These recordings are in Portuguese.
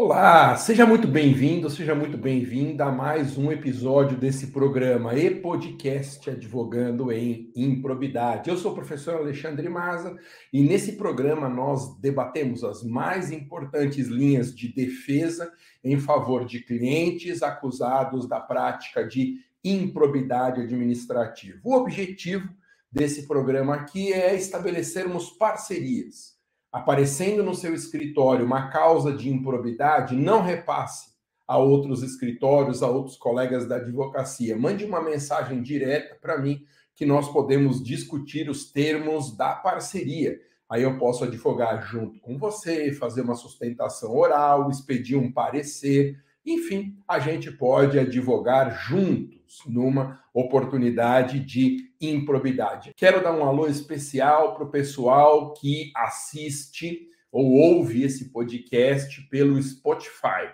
Olá, seja muito bem-vindo, seja muito bem-vinda a mais um episódio desse programa e podcast Advogando em Improbidade. Eu sou o professor Alexandre Maza e nesse programa nós debatemos as mais importantes linhas de defesa em favor de clientes acusados da prática de improbidade administrativa. O objetivo desse programa aqui é estabelecermos parcerias aparecendo no seu escritório uma causa de improbidade, não repasse a outros escritórios, a outros colegas da advocacia. Mande uma mensagem direta para mim que nós podemos discutir os termos da parceria. Aí eu posso advogar junto com você, fazer uma sustentação oral, expedir um parecer, enfim, a gente pode advogar juntos numa oportunidade de improbidade. Quero dar um alô especial para o pessoal que assiste ou ouve esse podcast pelo Spotify.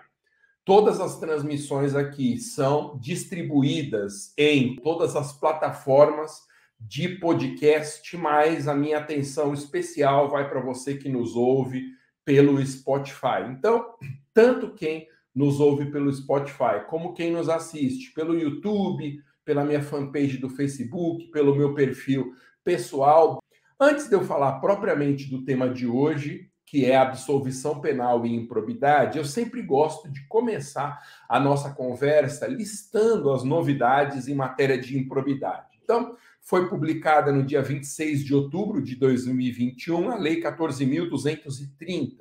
Todas as transmissões aqui são distribuídas em todas as plataformas de podcast, mas a minha atenção especial vai para você que nos ouve pelo Spotify. Então, tanto quem nos ouve pelo Spotify, como quem nos assiste pelo YouTube, pela minha fanpage do Facebook, pelo meu perfil pessoal. Antes de eu falar propriamente do tema de hoje, que é absolvição penal e improbidade, eu sempre gosto de começar a nossa conversa listando as novidades em matéria de improbidade. Então, foi publicada no dia 26 de outubro de 2021 a Lei 14.230,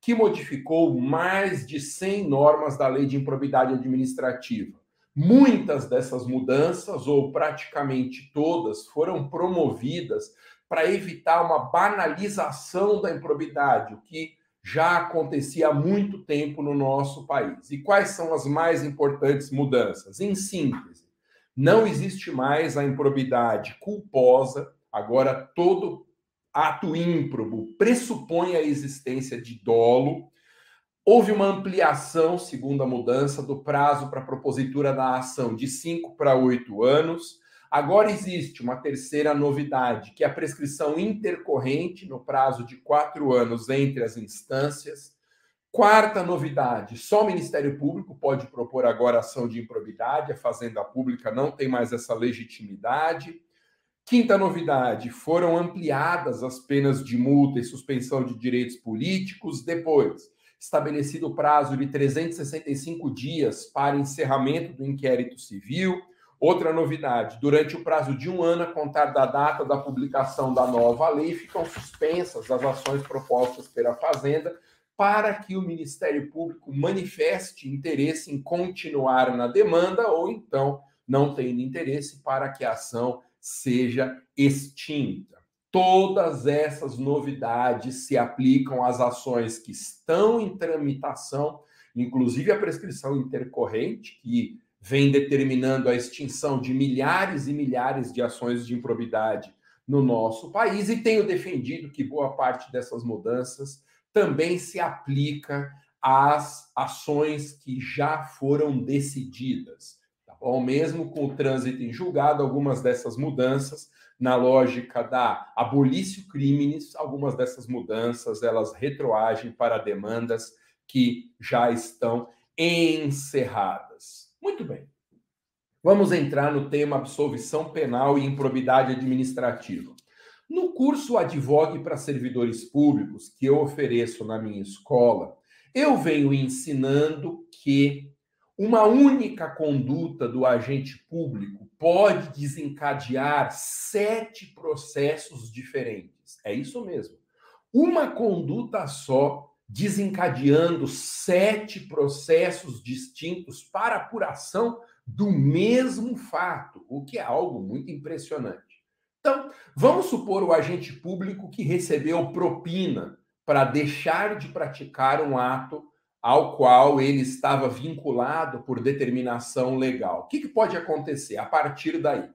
que modificou mais de 100 normas da Lei de Improbidade Administrativa. Muitas dessas mudanças, ou praticamente todas, foram promovidas para evitar uma banalização da improbidade, o que já acontecia há muito tempo no nosso país. E quais são as mais importantes mudanças? Em síntese, não existe mais a improbidade culposa, agora todo ato ímprobo pressupõe a existência de dolo. Houve uma ampliação, segundo a mudança, do prazo para propositura da ação de 5 para 8 anos. Agora existe uma terceira novidade, que é a prescrição intercorrente no prazo de quatro anos entre as instâncias. Quarta novidade: só o Ministério Público pode propor agora ação de improbidade, a Fazenda Pública não tem mais essa legitimidade. Quinta novidade: foram ampliadas as penas de multa e suspensão de direitos políticos. Depois, estabelecido o prazo de 365 dias para encerramento do inquérito civil. Outra novidade: durante o prazo de um ano a contar da data da publicação da nova lei, ficam suspensas as ações propostas pela Fazenda para que o Ministério Público manifeste interesse em continuar na demanda ou então, não tendo interesse, para que a ação seja extinta. Todas essas novidades se aplicam às ações que estão em tramitação, inclusive a prescrição intercorrente, que vem determinando a extinção de milhares e milhares de ações de improbidade no nosso país, e tenho defendido que boa parte dessas mudanças também se aplica às ações que já foram decididas ou mesmo com o trânsito em julgado, algumas dessas mudanças, na lógica da abolício crimes, algumas dessas mudanças elas retroagem para demandas que já estão encerradas. Muito bem. Vamos entrar no tema absolvição penal e improbidade administrativa. No curso Advogue para Servidores Públicos, que eu ofereço na minha escola, eu venho ensinando que uma única conduta do agente público pode desencadear sete processos diferentes. É isso mesmo. Uma conduta só desencadeando sete processos distintos para apuração do mesmo fato, o que é algo muito impressionante. Então, vamos supor o agente público que recebeu propina para deixar de praticar um ato ao qual ele estava vinculado por determinação legal. O que, que pode acontecer a partir daí?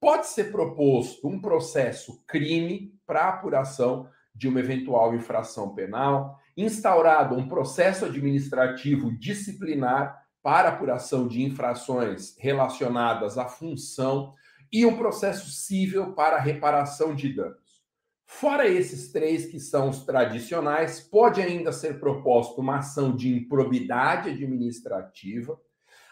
Pode ser proposto um processo crime para apuração de uma eventual infração penal, instaurado um processo administrativo disciplinar para apuração de infrações relacionadas à função e um processo civil para reparação de danos. Fora esses três que são os tradicionais, pode ainda ser proposta uma ação de improbidade administrativa.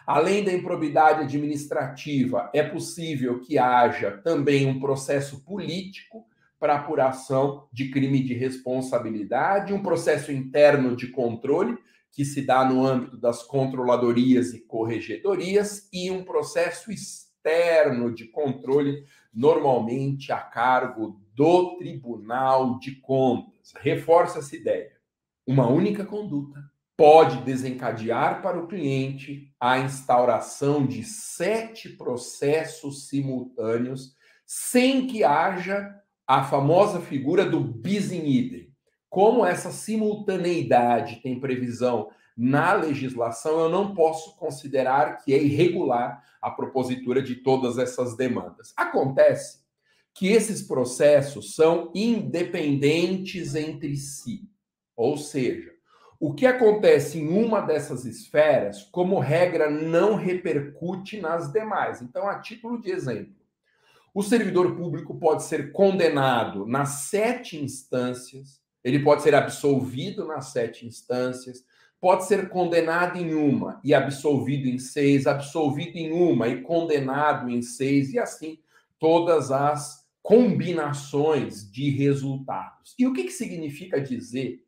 Além da improbidade administrativa, é possível que haja também um processo político para apuração de crime de responsabilidade, um processo interno de controle, que se dá no âmbito das controladorias e corregedorias, e um processo externo de controle, normalmente a cargo do Tribunal de Contas. Reforça essa ideia. Uma única conduta pode desencadear para o cliente a instauração de sete processos simultâneos sem que haja a famosa figura do bis in idem. Como essa simultaneidade tem previsão na legislação, eu não posso considerar que é irregular a propositura de todas essas demandas. Acontece que esses processos são independentes entre si. Ou seja, o que acontece em uma dessas esferas, como regra, não repercute nas demais. Então, a título de exemplo, o servidor público pode ser condenado nas sete instâncias, ele pode ser absolvido nas sete instâncias, pode ser condenado em uma e absolvido em seis, absolvido em uma e condenado em seis, e assim todas as combinações de resultados. E o que, que significa dizer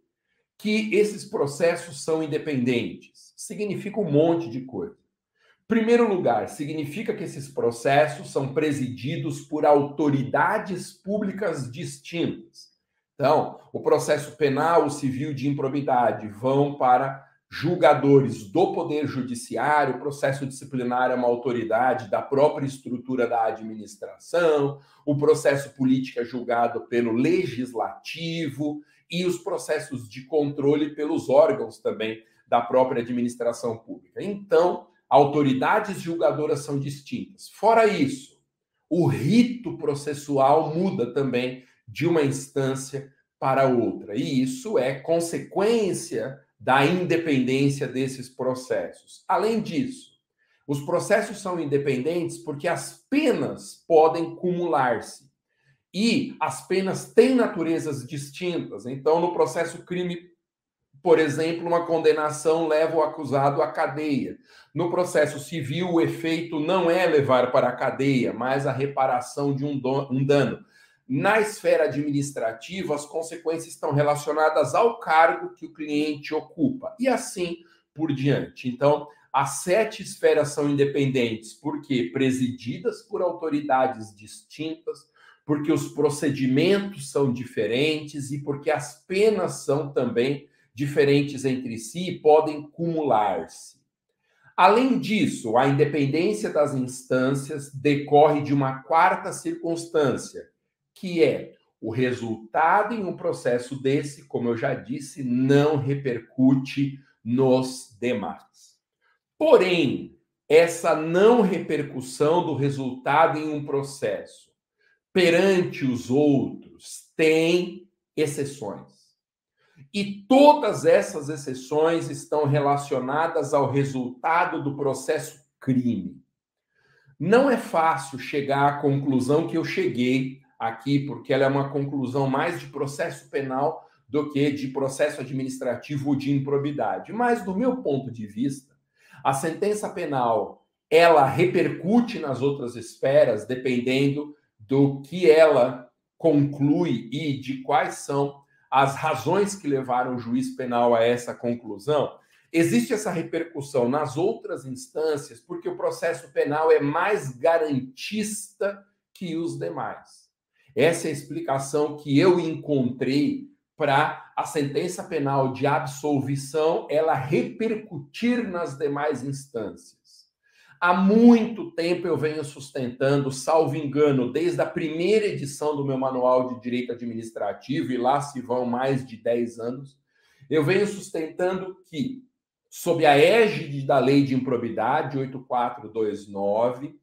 que esses processos são independentes? Significa um monte de coisa. Primeiro lugar, significa que esses processos são presididos por autoridades públicas distintas. Então, o processo penal, o civil de improbidade vão para julgadores do Poder Judiciário, processo disciplinar é uma autoridade da própria estrutura da administração, o processo político é julgado pelo legislativo e os processos de controle pelos órgãos também da própria administração pública. Então, autoridades julgadoras são distintas. Fora isso, o rito processual muda também de uma instância para outra, e isso é consequência da independência desses processos. Além disso, os processos são independentes porque as penas podem cumular-se. E as penas têm naturezas distintas. Então, no processo crime, por exemplo, uma condenação leva o acusado à cadeia. No processo civil, o efeito não é levar para a cadeia, mas a reparação de um, dano. Na esfera administrativa, as consequências estão relacionadas ao cargo que o cliente ocupa e assim por diante. Então, as sete esferas são independentes porque presididas por autoridades distintas, porque os procedimentos são diferentes e porque as penas são também diferentes entre si e podem cumular-se. Além disso, a independência das instâncias decorre de uma quarta circunstância, que é o resultado em um processo desse, como eu já disse, não repercute nos demais. Porém, essa não repercussão do resultado em um processo perante os outros tem exceções. E todas essas exceções estão relacionadas ao resultado do processo crime. Não é fácil chegar à conclusão que eu cheguei aqui, porque ela é uma conclusão mais de processo penal do que de processo administrativo de improbidade. Mas, do meu ponto de vista, a sentença penal ela repercute nas outras esferas, dependendo do que ela conclui e de quais são as razões que levaram o juiz penal a essa conclusão. Existe essa repercussão nas outras instâncias porque o processo penal é mais garantista que os demais. Essa é a explicação que eu encontrei para a sentença penal de absolvição ela repercutir nas demais instâncias. Há muito tempo eu venho sustentando, salvo engano, desde a primeira edição do meu manual de direito administrativo, e lá se vão mais de 10 anos, eu venho sustentando que, sob a égide da lei de improbidade 8429,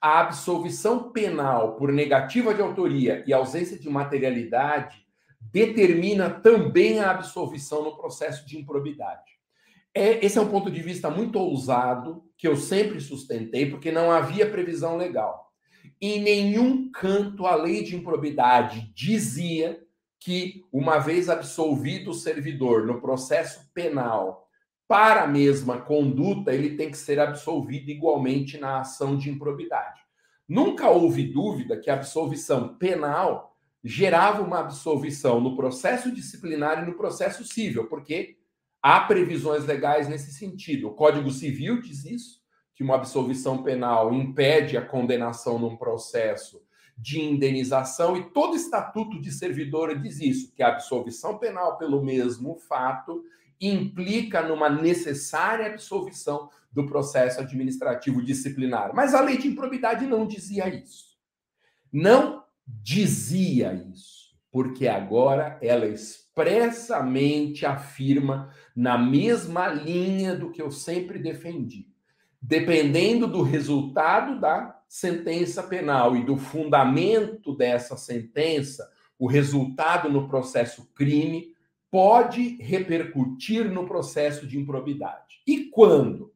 a absolvição penal por negativa de autoria e ausência de materialidade determina também a absolvição no processo de improbidade. É, esse é um ponto de vista muito ousado, que eu sempre sustentei, porque não havia previsão legal. Em nenhum canto a lei de improbidade dizia que, uma vez absolvido o servidor no processo penal para a mesma conduta, ele tem que ser absolvido igualmente na ação de improbidade. Nunca houve dúvida que a absolvição penal gerava uma absolvição no processo disciplinar e no processo civil, porque há previsões legais nesse sentido. O Código Civil diz isso, que uma absolvição penal impede a condenação num processo de indenização, e todo estatuto de servidor diz isso, que a absolvição penal pelo mesmo fato implica numa necessária absolvição do processo administrativo disciplinar. Mas a lei de improbidade não dizia isso. Não dizia isso, porque agora ela expressamente afirma na mesma linha do que eu sempre defendi. Dependendo do resultado da sentença penal e do fundamento dessa sentença, o resultado no processo crime pode repercutir no processo de improbidade. E quando?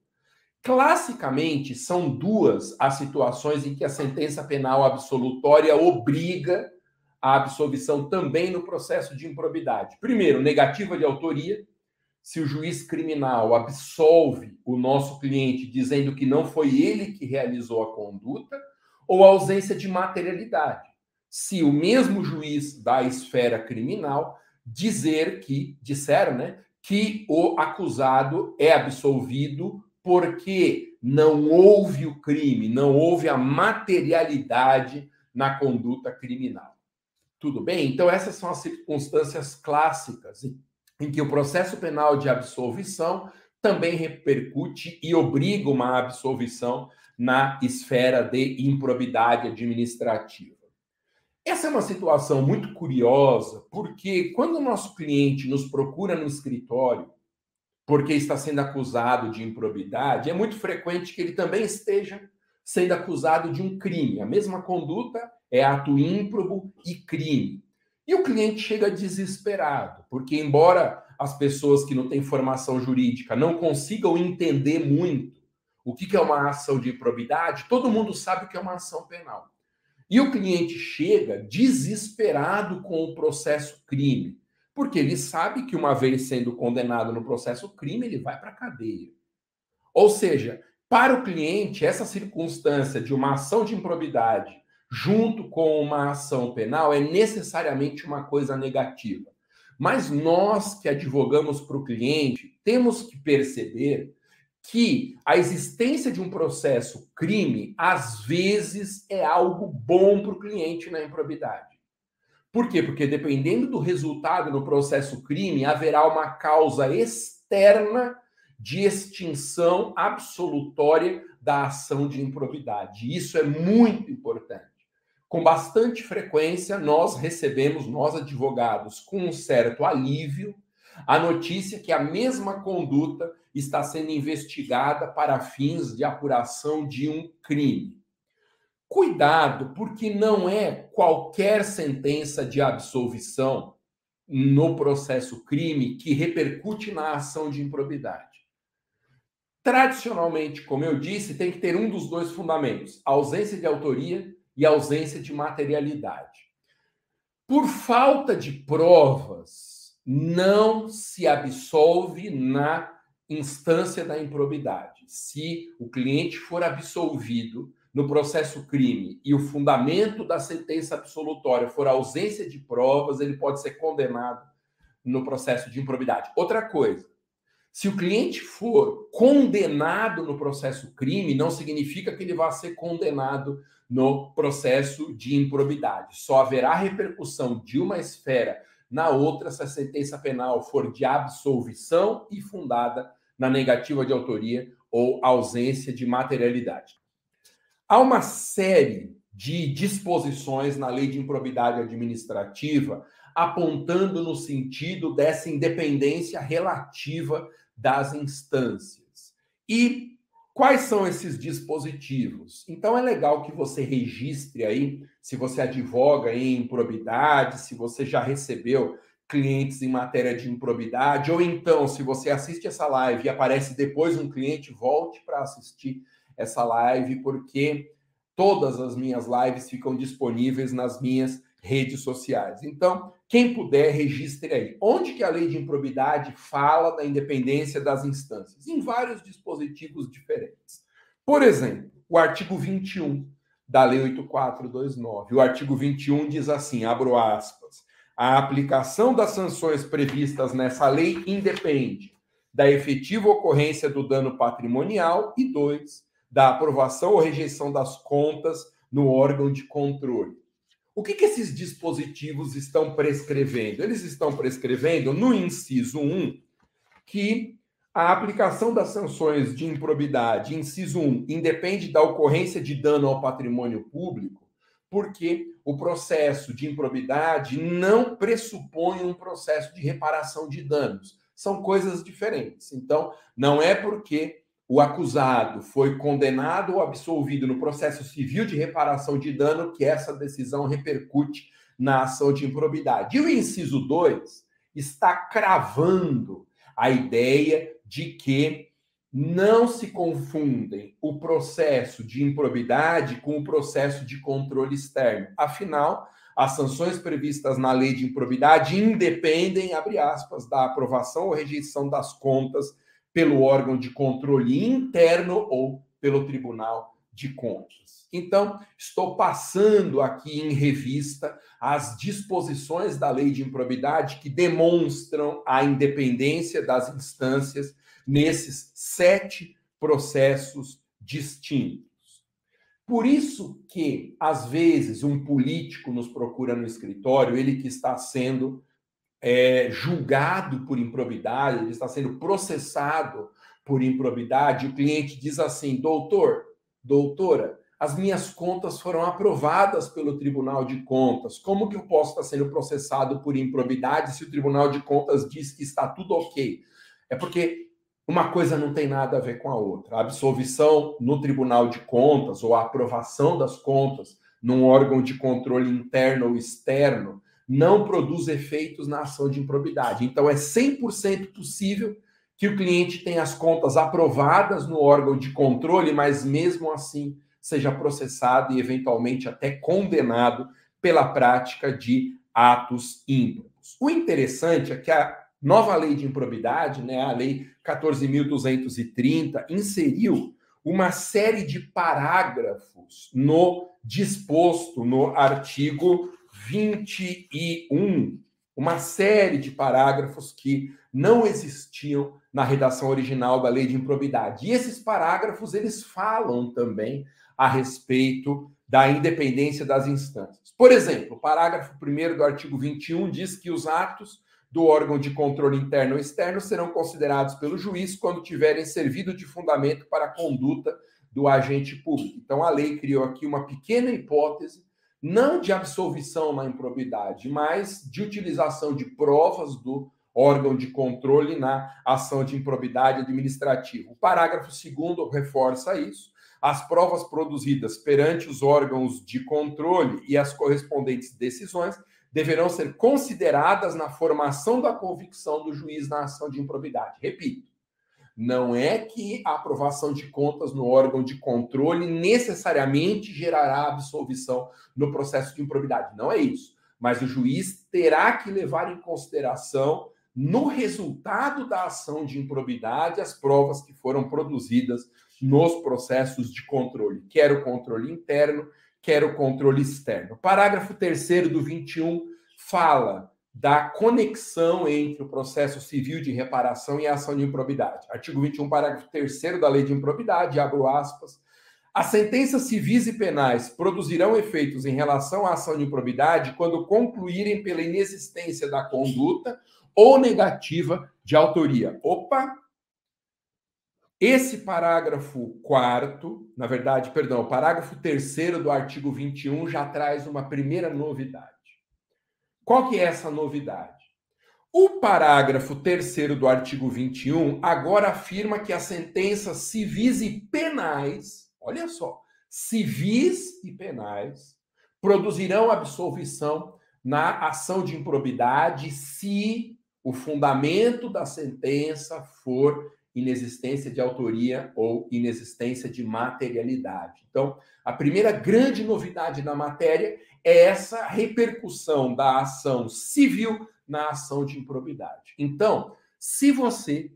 Classicamente, são duas as situações em que a sentença penal absolutória obriga a absolvição também no processo de improbidade. Primeiro, negativa de autoria. Se o juiz criminal absolve o nosso cliente dizendo que não foi ele que realizou a conduta, ou ausência de materialidade. Se o mesmo juiz da esfera criminal dizer que, disseram, né, que o acusado é absolvido porque não houve o crime, não houve a materialidade na conduta criminal. Tudo bem? Então, essas são as circunstâncias clássicas em que o processo penal de absolvição também repercute e obriga uma absolvição na esfera de improbidade administrativa. Essa é uma situação muito curiosa, porque quando o nosso cliente nos procura no escritório, porque está sendo acusado de improbidade, é muito frequente que ele também esteja sendo acusado de um crime. A mesma conduta é ato ímprobo e crime. E o cliente chega desesperado, porque embora as pessoas que não têm formação jurídica não consigam entender muito o que é uma ação de improbidade, todo mundo sabe o que é uma ação penal. E o cliente chega desesperado com o processo crime, porque ele sabe que uma vez sendo condenado no processo crime, ele vai para a cadeia. Ou seja, para o cliente, essa circunstância de uma ação de improbidade junto com uma ação penal é necessariamente uma coisa negativa. Mas nós que advogamos para o cliente, temos que perceber que a existência de um processo crime, às vezes, é algo bom para o cliente na improbidade. Por quê? Porque dependendo do resultado no processo crime, haverá uma causa externa de extinção absolutória da ação de improbidade. Isso é muito importante. Com bastante frequência, nós recebemos, nós advogados, com um certo alívio, a notícia que a mesma conduta está sendo investigada para fins de apuração de um crime. Cuidado, porque não é qualquer sentença de absolvição no processo crime que repercute na ação de improbidade. Tradicionalmente, como eu disse, tem que ter um dos dois fundamentos: ausência de autoria e ausência de materialidade. Por falta de provas, não se absolve na instância da improbidade. Se o cliente for absolvido no processo crime e o fundamento da sentença absolutória for ausência de provas, ele pode ser condenado no processo de improbidade. Outra coisa, se o cliente for condenado no processo crime, não significa que ele vá ser condenado no processo de improbidade. Só haverá repercussão de uma esfera na outra se a sentença penal for de absolvição e fundada na negativa de autoria ou ausência de materialidade. Há uma série de disposições na lei de improbidade administrativa apontando no sentido dessa independência relativa das instâncias. E Quais são esses dispositivos? Então é legal que você registre aí, se você advoga em improbidade, se você já recebeu clientes em matéria de improbidade, ou então, se você assiste essa live e aparece depois um cliente, volte para assistir essa live, porque todas as minhas lives ficam disponíveis nas minhas redes sociais. Então, Quem puder, registre aí. Onde que a lei de improbidade fala da independência das instâncias? Em vários dispositivos diferentes. Por exemplo, o artigo 21 da Lei 8429. O artigo 21 diz assim, abro aspas, a aplicação das sanções previstas nessa lei independe da efetiva ocorrência do dano patrimonial e dois, da aprovação ou rejeição das contas no órgão de controle. O que, que esses dispositivos estão prescrevendo? Eles estão prescrevendo, no inciso 1, que a aplicação das sanções de improbidade, inciso 1, independe da ocorrência de dano ao patrimônio público, porque o processo de improbidade não pressupõe um processo de reparação de danos. São coisas diferentes. Então, não é porque o acusado foi condenado ou absolvido no processo civil de reparação de dano que essa decisão repercute na ação de improbidade. E o inciso 2 está cravando a ideia de que não se confundem o processo de improbidade com o processo de controle externo. Afinal, as sanções previstas na lei de improbidade independem, abre aspas, da aprovação ou rejeição das contas pelo órgão de controle interno ou pelo Tribunal de Contas. Então, estou passando aqui em revista as disposições da lei de improbidade que demonstram a independência das instâncias nesses sete processos distintos. Por isso que, às vezes, um político nos procura no escritório, ele que está sendo é, julgado por improbidade, ele está sendo processado por improbidade, o cliente diz assim: doutor, doutora, as minhas contas foram aprovadas pelo Tribunal de Contas. Como que eu posso estar sendo processado por improbidade se o Tribunal de Contas diz que está tudo ok? É porque uma coisa não tem nada a ver com a outra. A absolvição no Tribunal de Contas ou a aprovação das contas num órgão de controle interno ou externo não produz efeitos na ação de improbidade. Então, é 100% possível que o cliente tenha as contas aprovadas no órgão de controle, mas mesmo assim seja processado e eventualmente até condenado pela prática de atos ímprobos. O interessante é que a nova lei de improbidade, né, a lei 14.230, inseriu uma série de parágrafos no disposto no artigo 21, uma série de parágrafos que não existiam na redação original da lei de improbidade. E esses parágrafos eles falam também a respeito da independência das instâncias. Por exemplo, o parágrafo 1 do artigo 21 diz que os atos do órgão de controle interno ou externo serão considerados pelo juiz quando tiverem servido de fundamento para a conduta do agente público. Então, a lei criou aqui uma pequena hipótese não de absolvição na improbidade, mas de utilização de provas do órgão de controle na ação de improbidade administrativa. O parágrafo 2 reforça isso. As provas produzidas perante os órgãos de controle e as correspondentes decisões deverão ser consideradas na formação da convicção do juiz na ação de improbidade. Repito, não é que a aprovação de contas no órgão de controle necessariamente gerará absolvição no processo de improbidade. Não é isso. Mas o juiz terá que levar em consideração, no resultado da ação de improbidade, as provas que foram produzidas nos processos de controle, quer o controle interno, quer o controle externo. O parágrafo 3 do 21 fala da conexão entre o processo civil de reparação e a ação de improbidade. Artigo 21, parágrafo 3 da Lei de Improbidade, abro aspas. As sentenças civis e penais produzirão efeitos em relação à ação de improbidade quando concluírem pela inexistência da conduta ou negativa de autoria. Opa! Esse parágrafo quarto, na verdade, perdão, o parágrafo terceiro do artigo 21 já traz uma primeira novidade. Qual que é essa novidade? O parágrafo terceiro do artigo 21 agora afirma que as sentenças civis e penais, olha só, civis e penais, produzirão absolvição na ação de improbidade se o fundamento da sentença for inexistência de autoria ou inexistência de materialidade. Então, a primeira grande novidade na matéria é essa repercussão da ação civil na ação de improbidade. Então, se você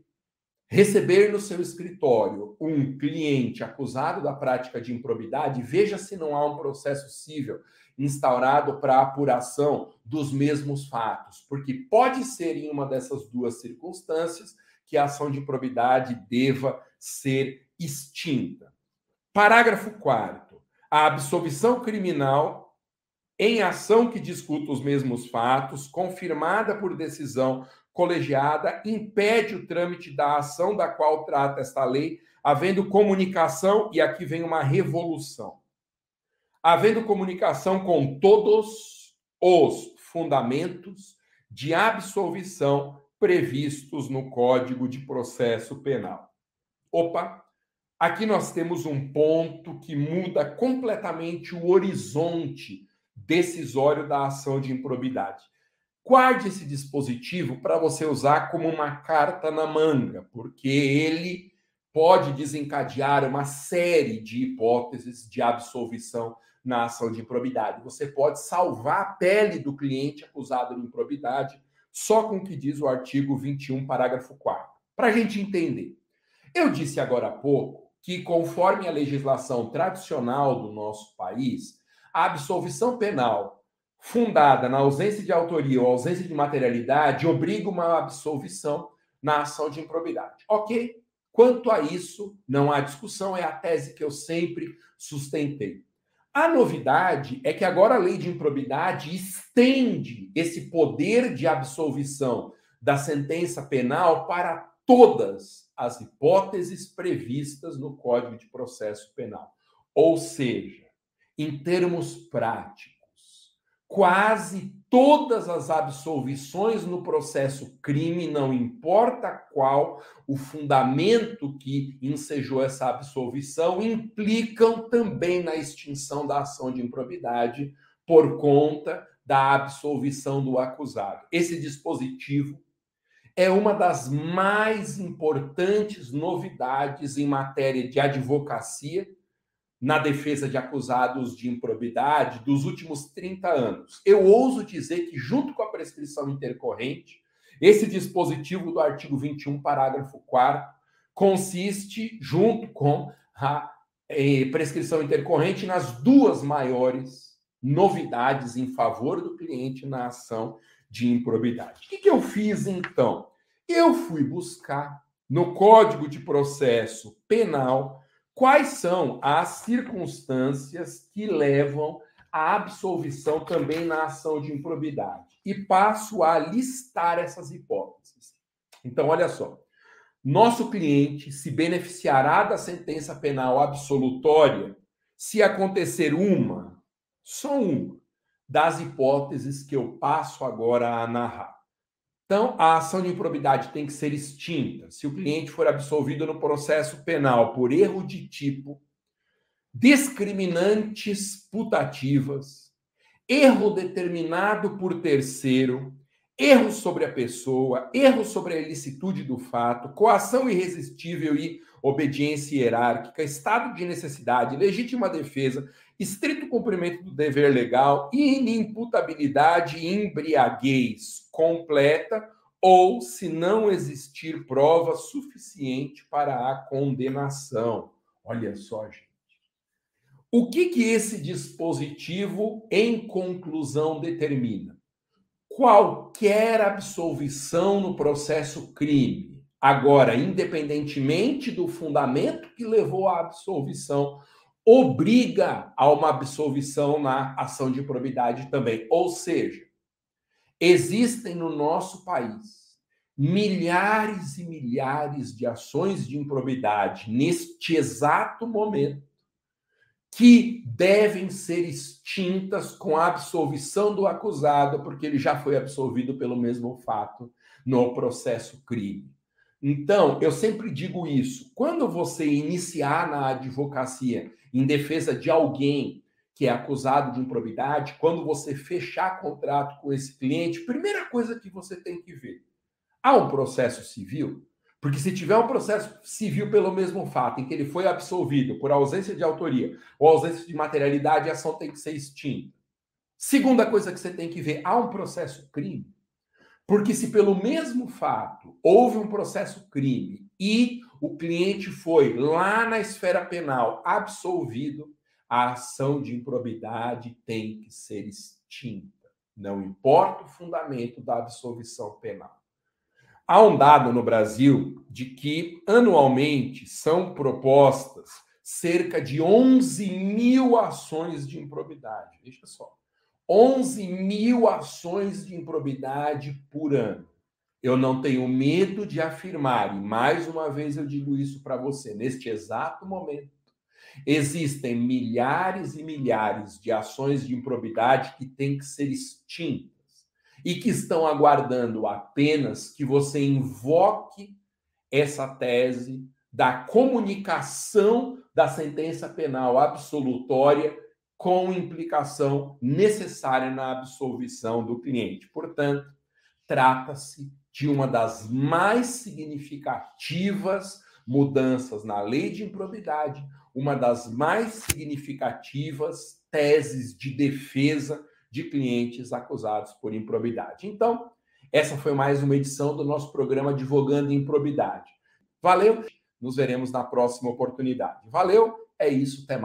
receber no seu escritório um cliente acusado da prática de improbidade, veja se não há um processo civil instaurado para apuração dos mesmos fatos, porque pode ser em uma dessas duas circunstâncias que a ação de improbidade deva ser extinta. Parágrafo 4 A absolvição criminal em ação que discuta os mesmos fatos, confirmada por decisão colegiada impede o trâmite da ação da qual trata esta lei, havendo comunicação, e aqui vem uma revolução. Havendo comunicação com todos os fundamentos de absolvição previstos no Código de Processo Penal. Opa, aqui nós temos um ponto que muda completamente o horizonte decisório da ação de improbidade. Guarde esse dispositivo para você usar como uma carta na manga, porque ele pode desencadear uma série de hipóteses de absolvição na ação de improbidade. Você pode salvar a pele do cliente acusado de improbidade só com o que diz o artigo 21, parágrafo 4. Para a gente entender. Eu disse agora há pouco que, conforme a legislação tradicional do nosso país, a absolvição penal fundada na ausência de autoria ou ausência de materialidade obriga uma absolvição na ação de improbidade. Ok? Quanto a isso, não há discussão, é a tese que eu sempre sustentei. A novidade é que agora a lei de improbidade estende esse poder de absolvição da sentença penal para todas as hipóteses previstas no Código de Processo Penal. Ou seja, em termos práticos, quase todas as absolvições no processo crime, não importa qual o fundamento que ensejou essa absolvição, implicam também na extinção da ação de improbidade por conta da absolvição do acusado. Esse dispositivo é uma das mais importantes novidades em matéria de advocacia na defesa de acusados de improbidade dos últimos 30 anos. Eu ouso dizer que, junto com a prescrição intercorrente, esse dispositivo do artigo 21, parágrafo 4, consiste, junto com a eh, prescrição intercorrente, nas duas maiores novidades em favor do cliente na ação de improbidade. O que, que eu fiz então? Eu fui buscar no Código de Processo Penal quais são as circunstâncias que levam à absolvição também na ação de improbidade. E passo a listar essas hipóteses. Então, olha só. Nosso cliente se beneficiará da sentença penal absolutória se acontecer uma, só uma, das hipóteses que eu passo agora a narrar. Então, a ação de improbidade tem que ser extinta. Se o cliente for absolvido no processo penal por erro de tipo, discriminantes putativas, erro determinado por terceiro, erro sobre a pessoa, erro sobre a ilicitude do fato, coação irresistível e obediência hierárquica, estado de necessidade, legítima defesa, estrito cumprimento do dever legal, inimputabilidade e embriaguez completa, ou se não existir prova suficiente para a condenação. Olha só, gente. O que, que esse dispositivo, em conclusão, determina? Qualquer absolvição no processo crime, agora, independentemente do fundamento que levou à absolvição, obriga a uma absolvição na ação de probidade também. Ou seja, existem no nosso país milhares e milhares de ações de improbidade neste exato momento que devem ser extintas com a absolvição do acusado, porque ele já foi absolvido pelo mesmo fato no processo crime. Então, eu sempre digo isso. Quando você iniciar na advocacia em defesa de alguém que é acusado de improbidade, quando você fechar contrato com esse cliente, primeira coisa que você tem que ver: há um processo civil? Porque se tiver um processo civil pelo mesmo fato, em que ele foi absolvido por ausência de autoria ou ausência de materialidade, a ação tem que ser extinta. Segunda coisa que você tem que ver, há um processo crime. Porque se pelo mesmo fato houve um processo crime e o cliente foi lá na esfera penal absolvido, a ação de improbidade tem que ser extinta. Não importa o fundamento da absolvição penal. Há um dado no Brasil de que anualmente são propostas cerca de 11 mil ações de improbidade. Veja só. 11 mil ações de improbidade por ano. Eu não tenho medo de afirmar, e mais uma vez eu digo isso para você, neste exato momento, existem milhares e milhares de ações de improbidade que têm que ser extintas e que estão aguardando apenas que você invoque essa tese da comunicação da sentença penal absolutória com implicação necessária na absolvição do cliente. Portanto, trata-se de uma das mais significativas mudanças na lei de improbidade, uma das mais significativas teses de defesa de clientes acusados por improbidade. Então, essa foi mais uma edição do nosso programa Advogando Improbidade. Valeu, nos veremos na próxima oportunidade. Valeu, é isso, até mais.